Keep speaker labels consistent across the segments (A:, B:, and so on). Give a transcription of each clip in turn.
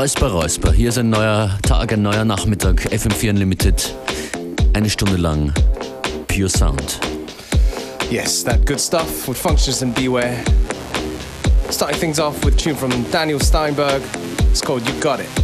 A: Räusper, Räusper. Hier ist ein neuer Tag, ein neuer Nachmittag. FM4 Unlimited. Eine Stunde lang. Pure Sound.
B: Yes, that good stuff with Functions and Beware. Starting things off with a tune from Daniel Steinberg. It's called You Got It.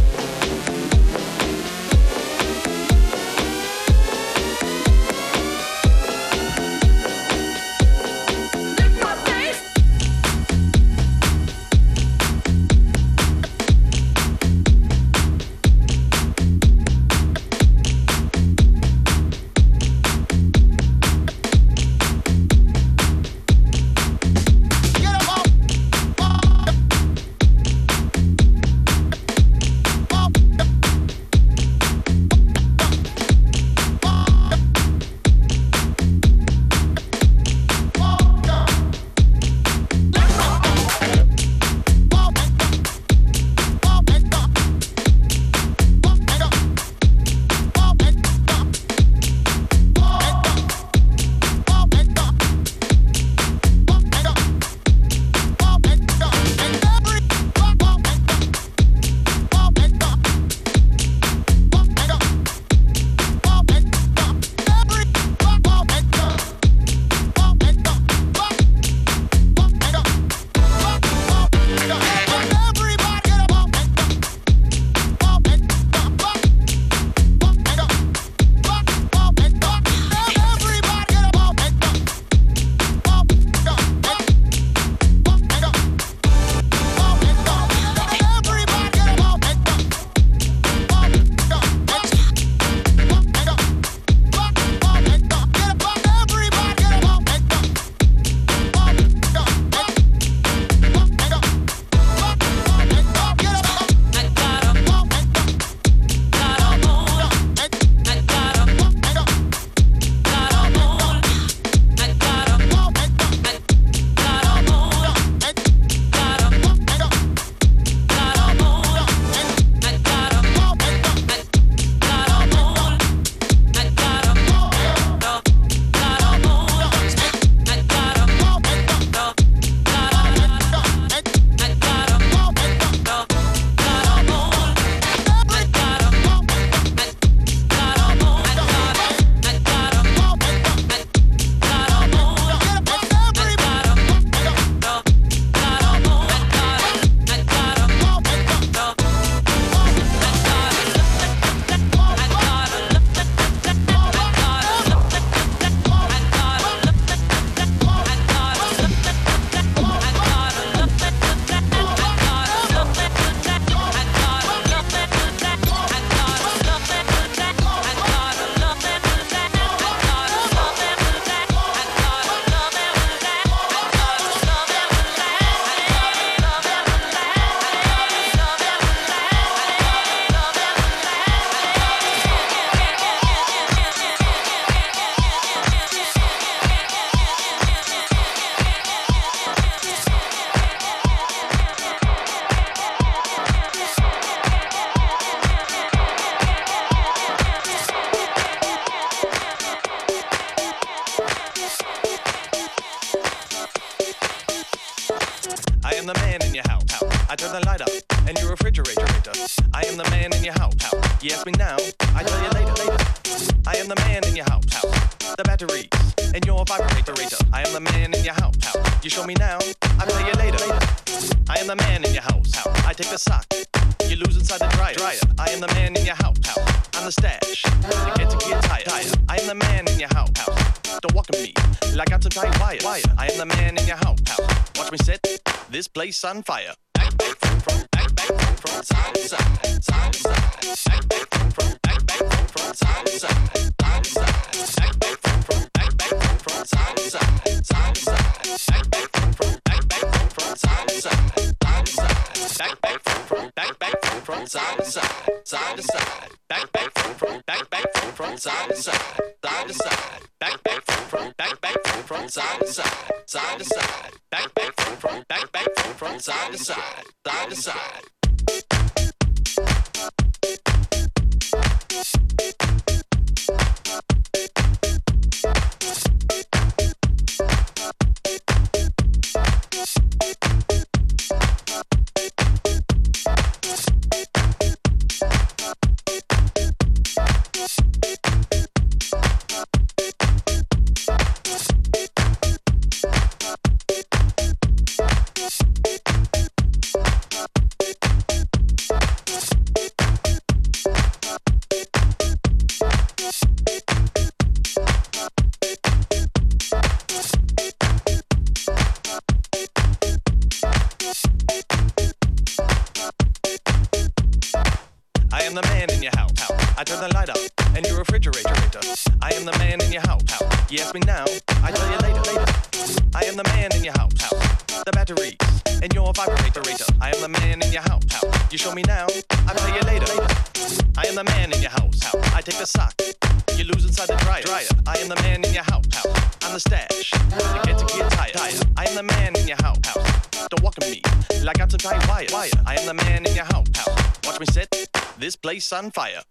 C: Place this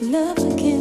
D: Love can't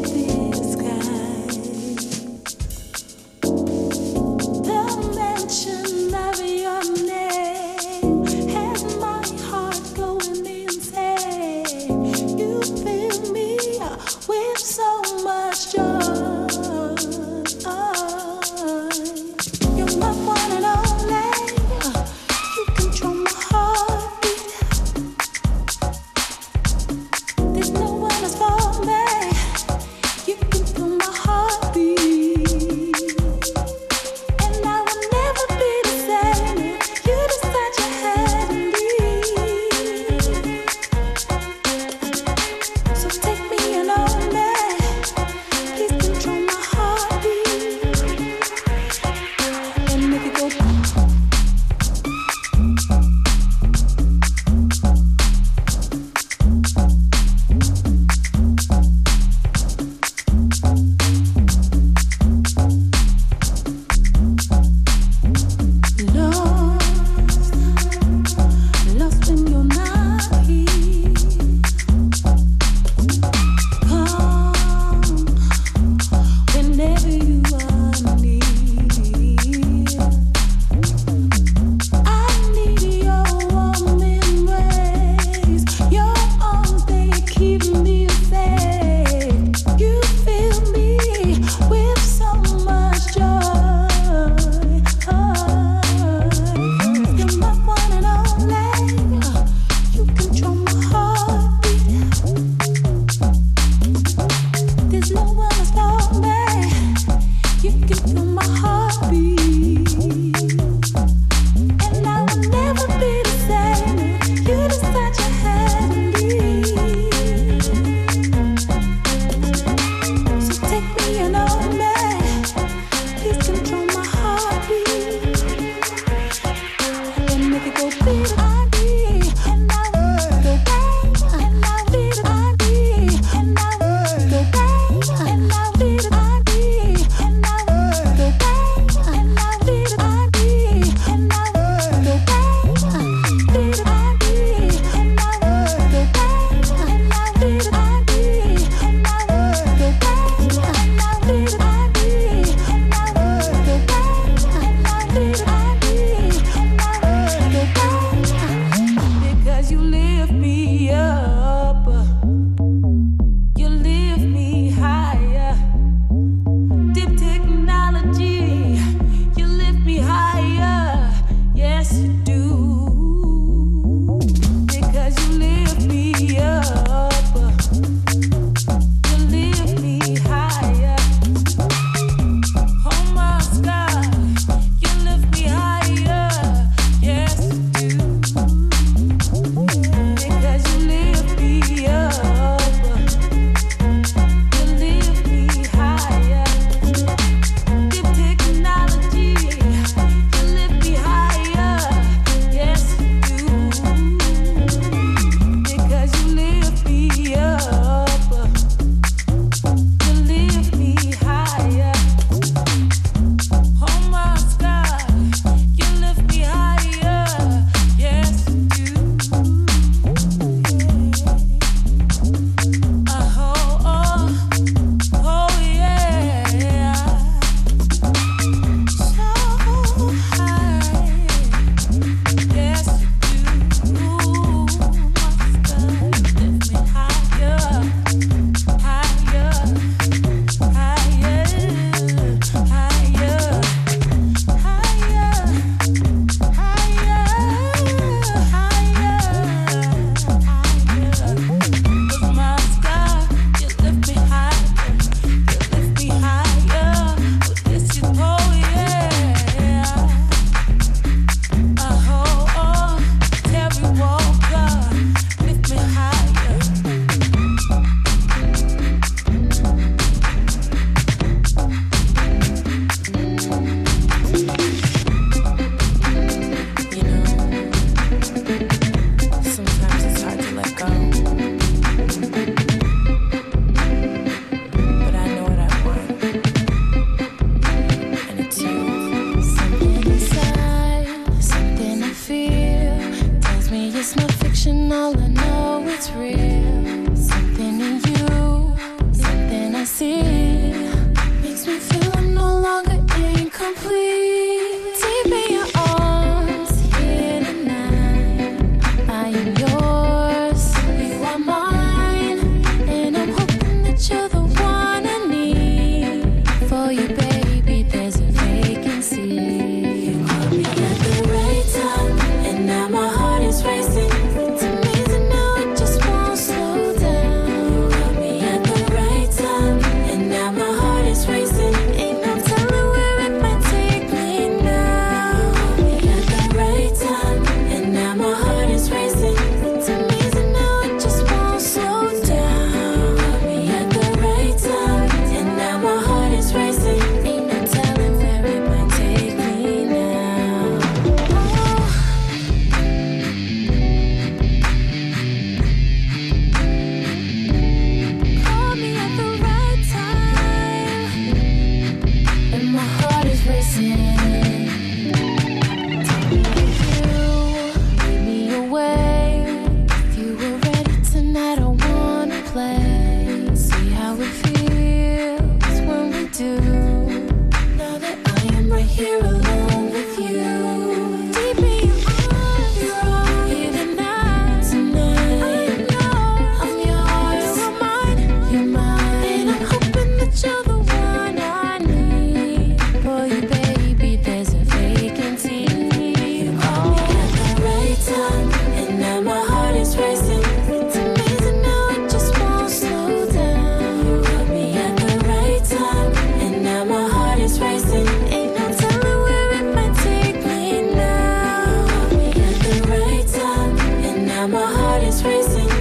D: The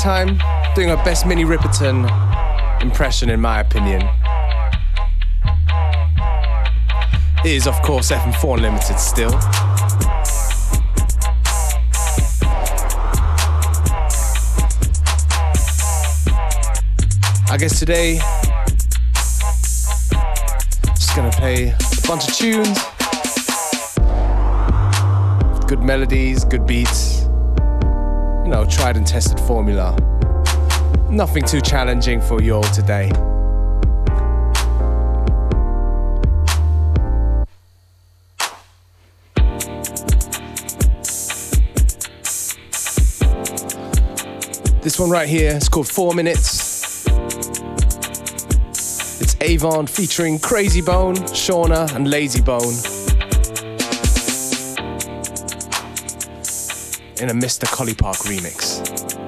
B: Time, doing her best Minnie Riperton impression, in my opinion. It is, of course, FM4 Limited still. I guess today, just gonna play a bunch of tunes good melodies, good beats. You know, tried and tested formula. Nothing too challenging for you all today. This one right here is called Four Minutes. It's Avant featuring Krayzie Bone, Shawnna, and Lazy Bone. In a Mr. Collipark remix.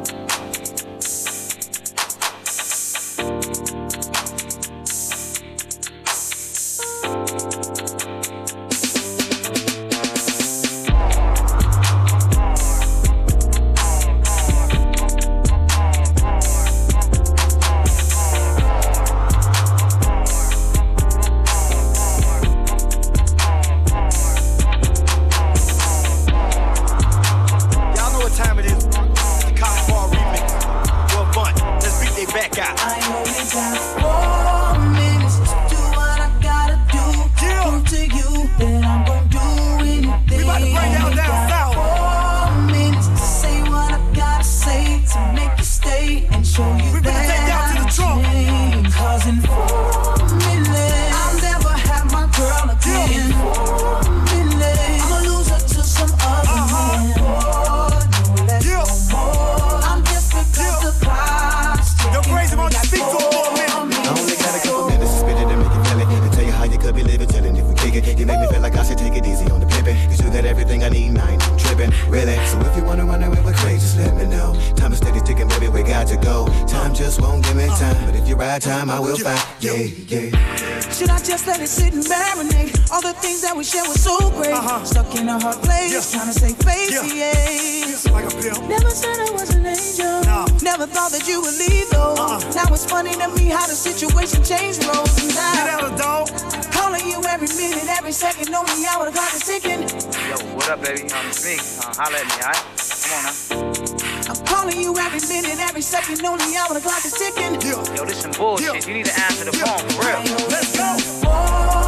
E: It's me.
F: Uh, holla at me, alright? Come on now.
E: I'm calling you every minute, every second, only hour, the clock is ticking.
G: Yeah.
F: Yo, this some bullshit.
G: Yeah.
F: You need to answer the
G: Yeah.
F: phone, for real.
G: Let's go.
E: Four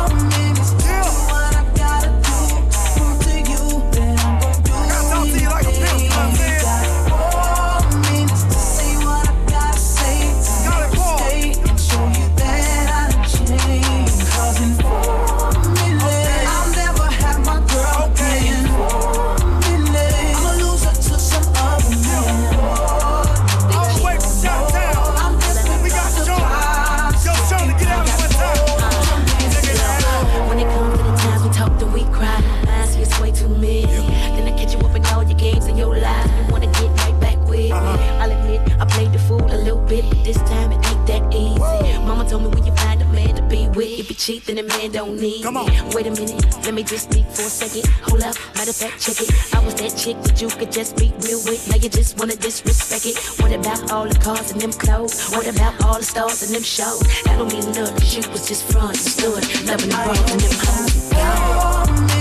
H: cheat, then the man don't need
G: Come
H: me.
G: on.
H: Wait a minute, let me just speak for a second. Hold up, matter of fact, check it. I was that chick that you could just be real with. Now you just wanna disrespect it. What about all the cars and them clothes? What about all the stars and them shows? I don't mean nothing, 'cause you was just front and stood, loving the bras and them hoes.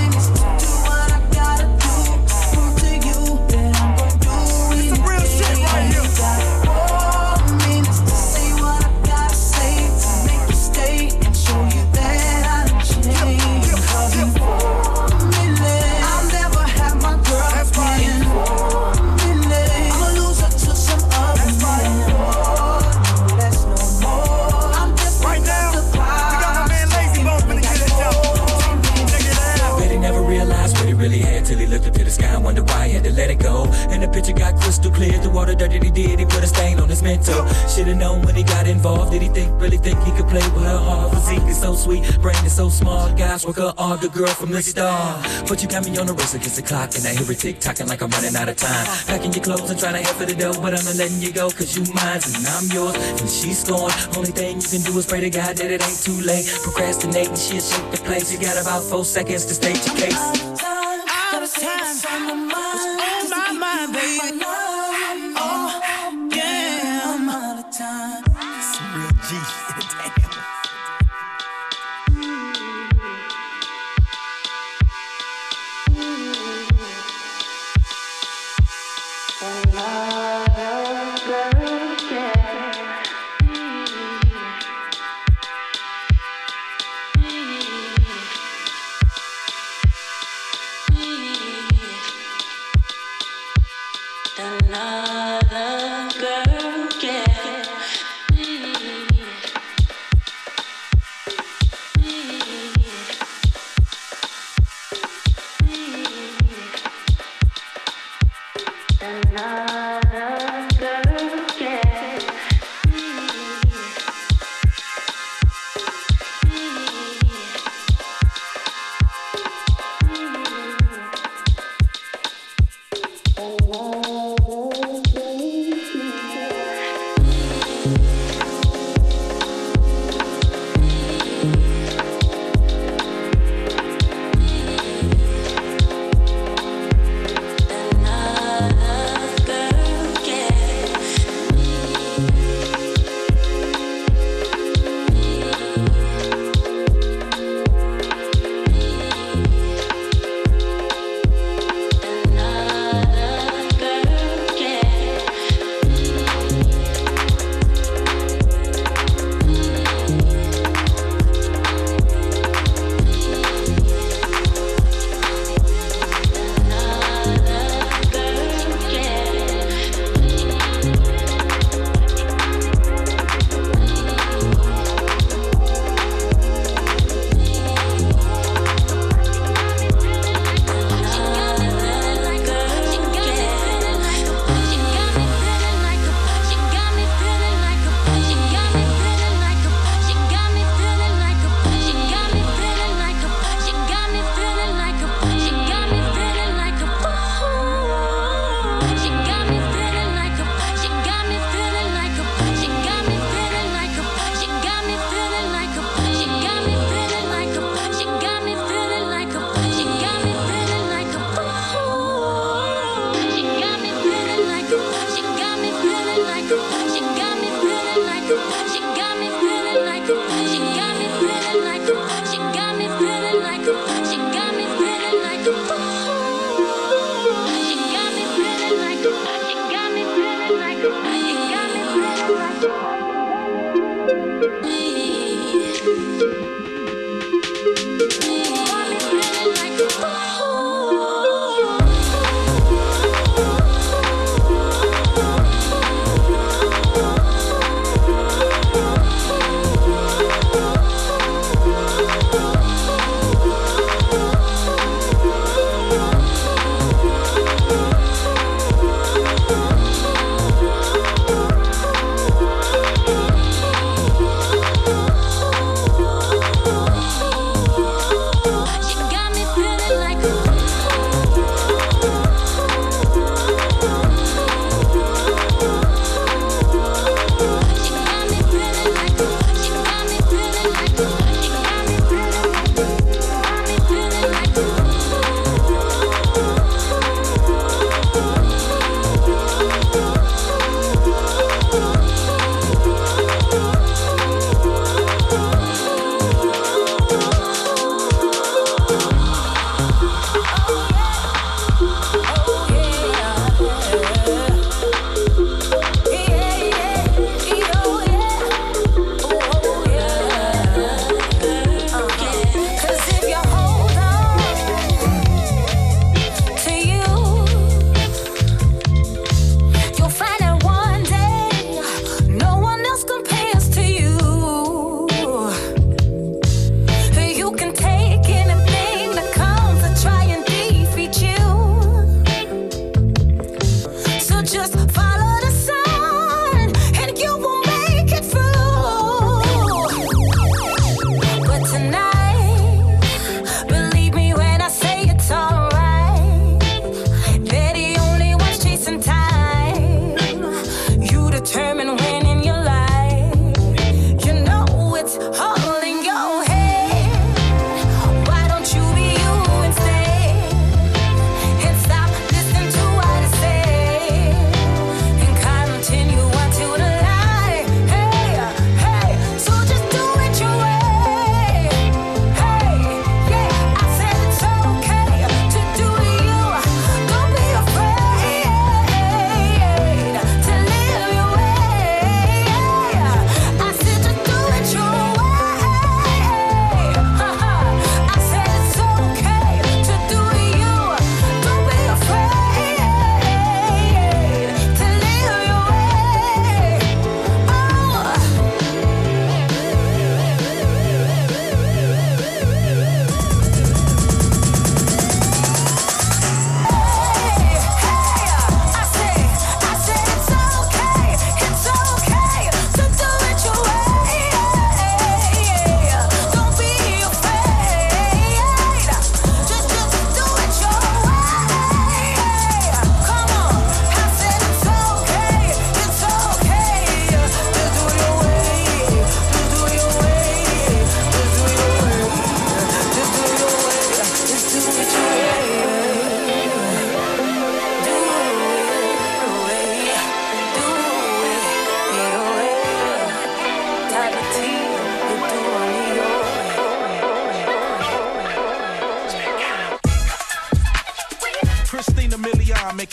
I: Really had till he looked up to the sky and wondered why he had to let it go. And the picture got crystal clear. The water dirty he did, he put a stain on his mental. Should've known when he got involved. Did he think, really think he could play with her heart? Physique is so sweet, brain is so smart. Guys work her hard, the girl from the start. But you got me on the race against the clock, and I hear it tick tocking like I'm running out of time. Packing your clothes and trying to head for the door, but I'm not letting you go, cause you mine and I'm yours. And she's gone. Only thing you can do is pray to God that it ain't too late. Procrastinating, shit, shake the place. You got about four seconds to state your case.
E: Time, on my mind, baby.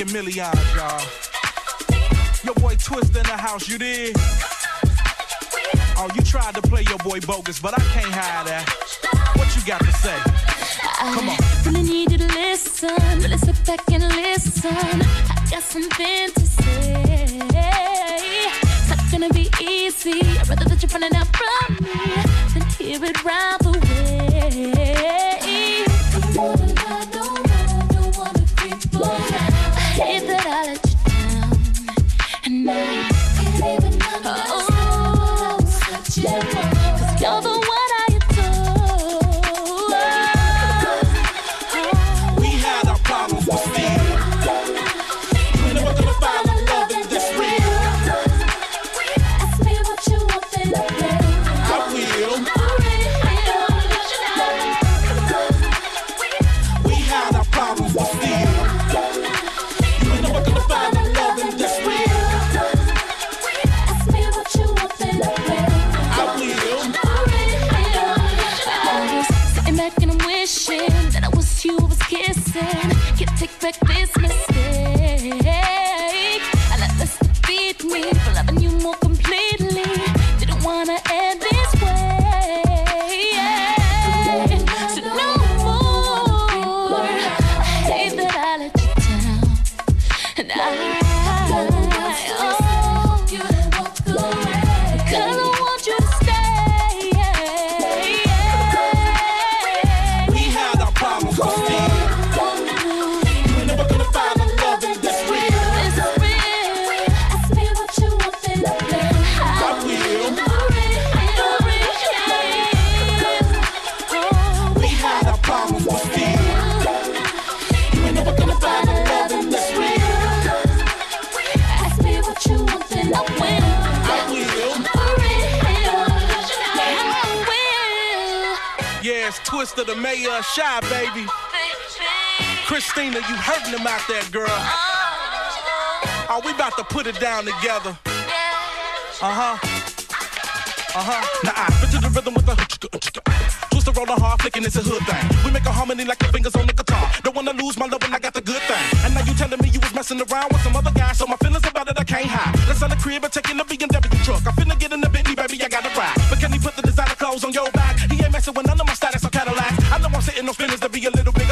J: Leon making millions, y'all. Your boy Twist in the house, you did? Oh, you tried to play your boy bogus, but I can't hide that. What you got to say? Come on.
K: I really need you to listen. Really sit back and listen. I got something to say. It's not gonna be easy. I'd rather that you find it out from me than hear it round
J: It's the mayor of Shy, baby. Christina, you hurting them out there, girl. Oh, we about to put it down together. Uh huh. Uh huh. Now I fit to the rhythm with the Twister roll hard, flicking it's a hood thing. We make a harmony like the fingers on the guitar. Don't wanna lose my love when I got the good thing. And now you telling me you was messing around with some other guy, so my feelings about it I can't hide. Let's sell the crib and take in the BMW truck. I finna get in the Bentley, baby, I gotta ride. But can he put the designer clothes on your back? He ain't messing with none of my status. Sitting on feelings to be a little bigger.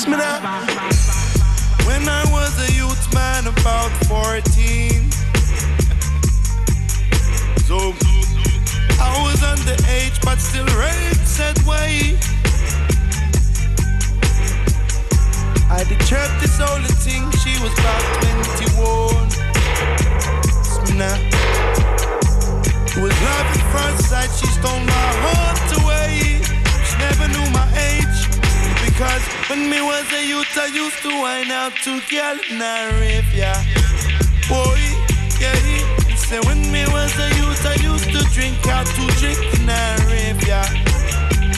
L: Smina. Was a youth, I used to wine out to girl in a rave, yeah. Yeah. Say when me was a youth, I used to drink out to drink in a.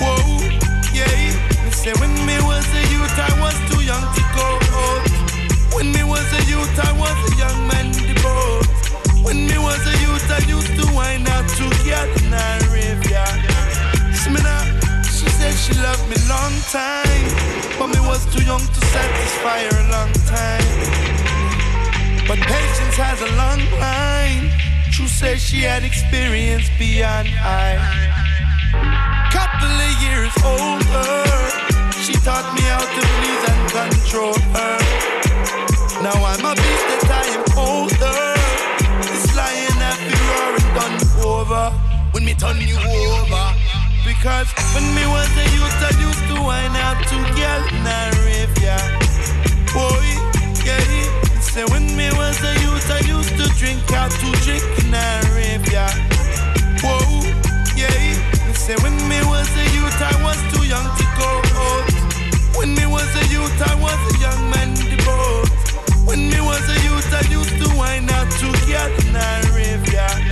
L: Whoa, yeah. Say when me was a youth, I was too young to go out. When me was a youth, I was a young man boat. When me was a youth, I used to wine out to girl in a she said she loved me long time, but me was too young to satisfy her a long time. But patience has a long line. True says she had experience beyond I. Couple of years older, she taught me how to please and control her. Now I'm a beast that I am older. This lion after roaring done over. When me turn you over. Because when me was a youth, I used wine out to girl in a rave, yeah. Boy, yeah. Say when me was a youth, I used to drink out to drink in a rave, yeah. Whoa, yeah. Say when me was a youth, I was too young to go out. When me was a youth, I was a young man devout. When me was a youth, I used to wine out to girl in a rave, yeah.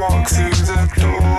M: walk through the
N: door.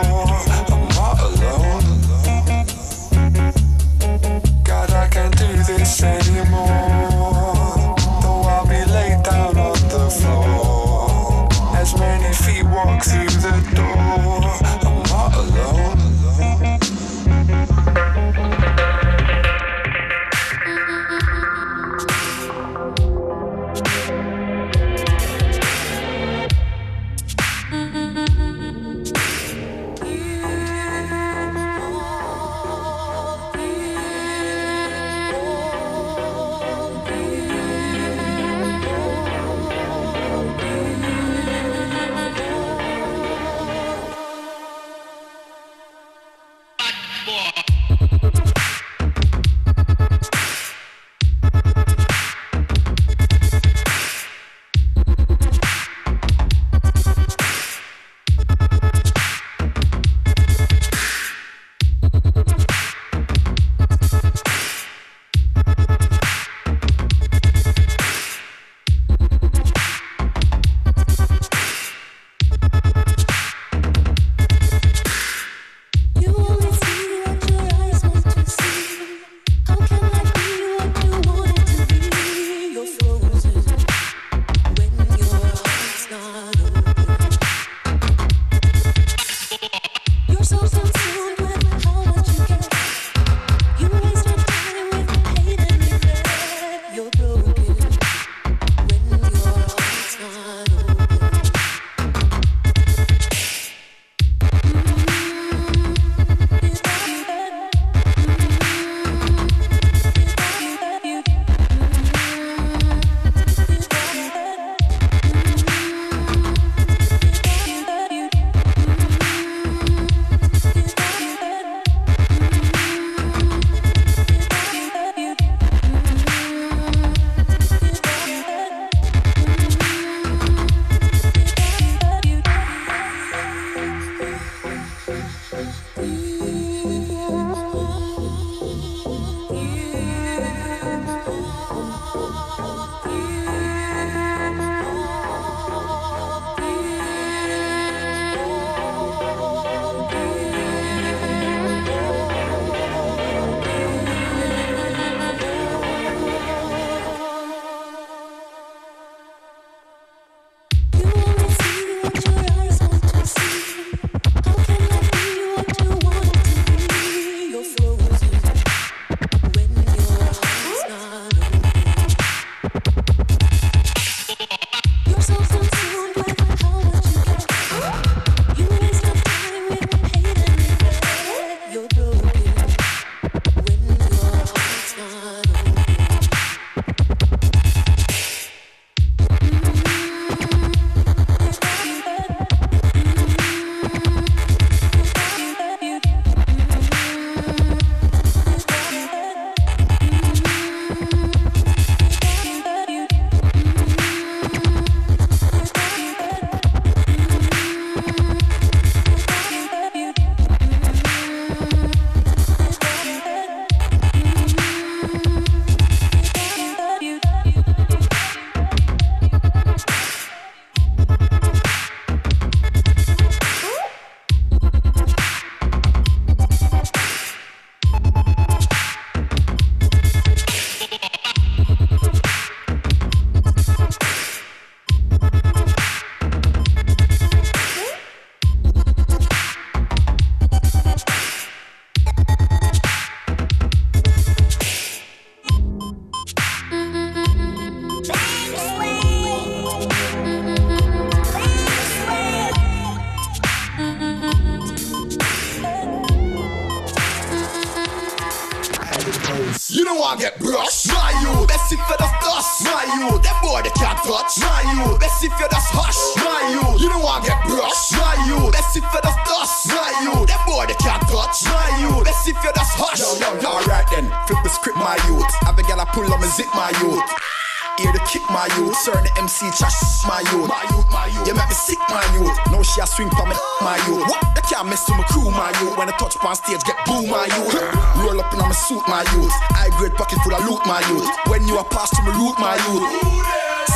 N: Swing for me, my youth. What? That can't mess with my crew, my youth. When I touch on stage, get boo, my youth. Roll up in my suit, my youth. High grade pocket full of loot, my youth. When you a pass to me root, my youth.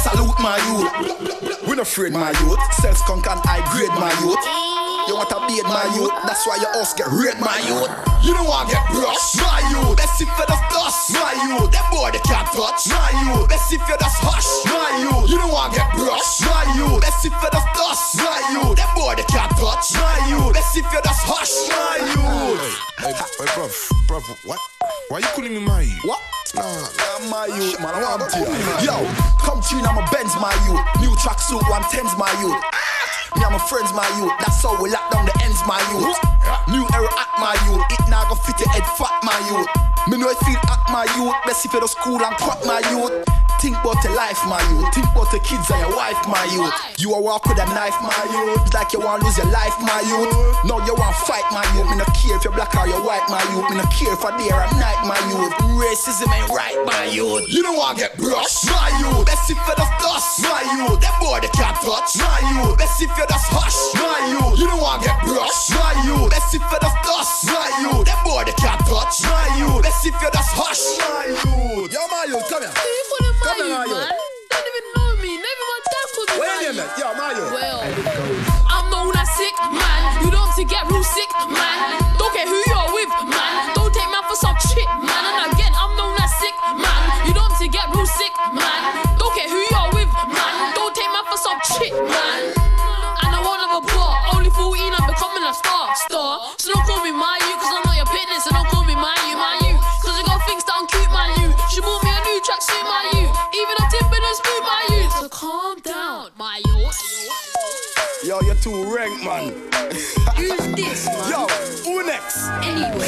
N: Salute my youth. We no afraid, my youth. Self skunk and high grade, my youth. You want a beard, my youth. That's why your house get red, my youth.
O: You don't want to get brush. My youth, best if you just dust. My youth, them boy they can't touch. My youth, best if you just hush. My
L: what? Why you calling me my?
N: What? Nah, nah, my youth, man. I want to Yo, come tune, I'm a Benz, my youth. New tracksuit, one tens, my youth. Me and my friends, my youth. That's how we lock down the ends, my youth. New era at my youth. It now go fit your head fat, my youth. Me know it feel at my youth. Best if you school and crap, my youth. Think about your life, my youth. Think about the kids and your wife, my youth. You a walk with a knife, my youth. Like you want lose your life, my youth. No, you want fight, my youth. Me no care if you're black or you're white, my youth. Me no care for day or night, my youth. Racism ain't right, my youth.
O: You don't want get brush. My youth, best if you dust. My youth, them boy they can't touch. My youth, best if you just hush. My youth, you don't want get brush. My youth, best if you just dust. My youth, them boy they can't touch. My youth, best if you just hush. My youth.
N: Yo, my youth, come here.
P: Come
N: here, my youth.
P: Don't even know me. Never my dad called me
N: Wait a minute. Yo, my youth.
P: Well, I'm known as sick man. You don't to get real sick man. Don't care who you're with man. Don't take man for some shit man. And again, I'm known as sick man. You don't to get real sick man. Don't care who you're with man. Don't take man for some shit man.
N: Yo, you're too rank, man.
Q: Who's this, man?
N: Yo, who next?
Q: Anyway,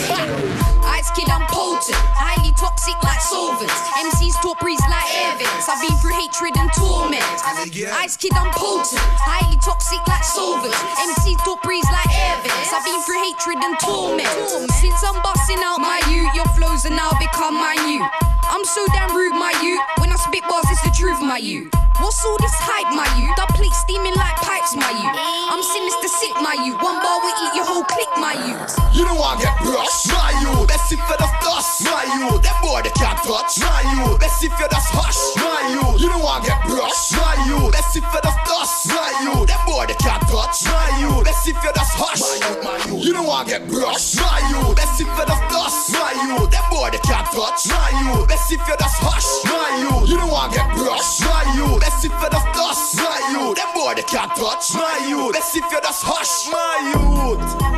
Q: Ice Kid, I'm potent, highly toxic like solvents. MCs top breeze like Evans. I've been through hatred and torment. Ice Kid, I'm potent, highly toxic like solvents. MCs top breeze like Evans. I've been through hatred and torment. Since I'm busting out my youth, your flows are now become my new. I'm so damn rude, my youth. When I spit bars, it's the truth, my youth. What's all this hype, my youth? The plate steaming like pipes, my youth. I'm sinister sick, my youth. One bar will eat your whole clique, my youth.
O: You don't want get brush. My youth, best if you just dust. My youth, them boy they can't touch. My youth, best if you just hush. My youth, you don't want get brush. My youth, best if you just dust. My youth, them boy they can't touch. My youth, best if you just hush. My youth, my youth, you don't want get brush. My youth, best if you just dust. My youth, them boy they can't touch. My best if you just hush. My youth, you don't want get brush. My youth, best if you just dust. My youth, them boy they can't touch. My youth, best if you just hush. My youth.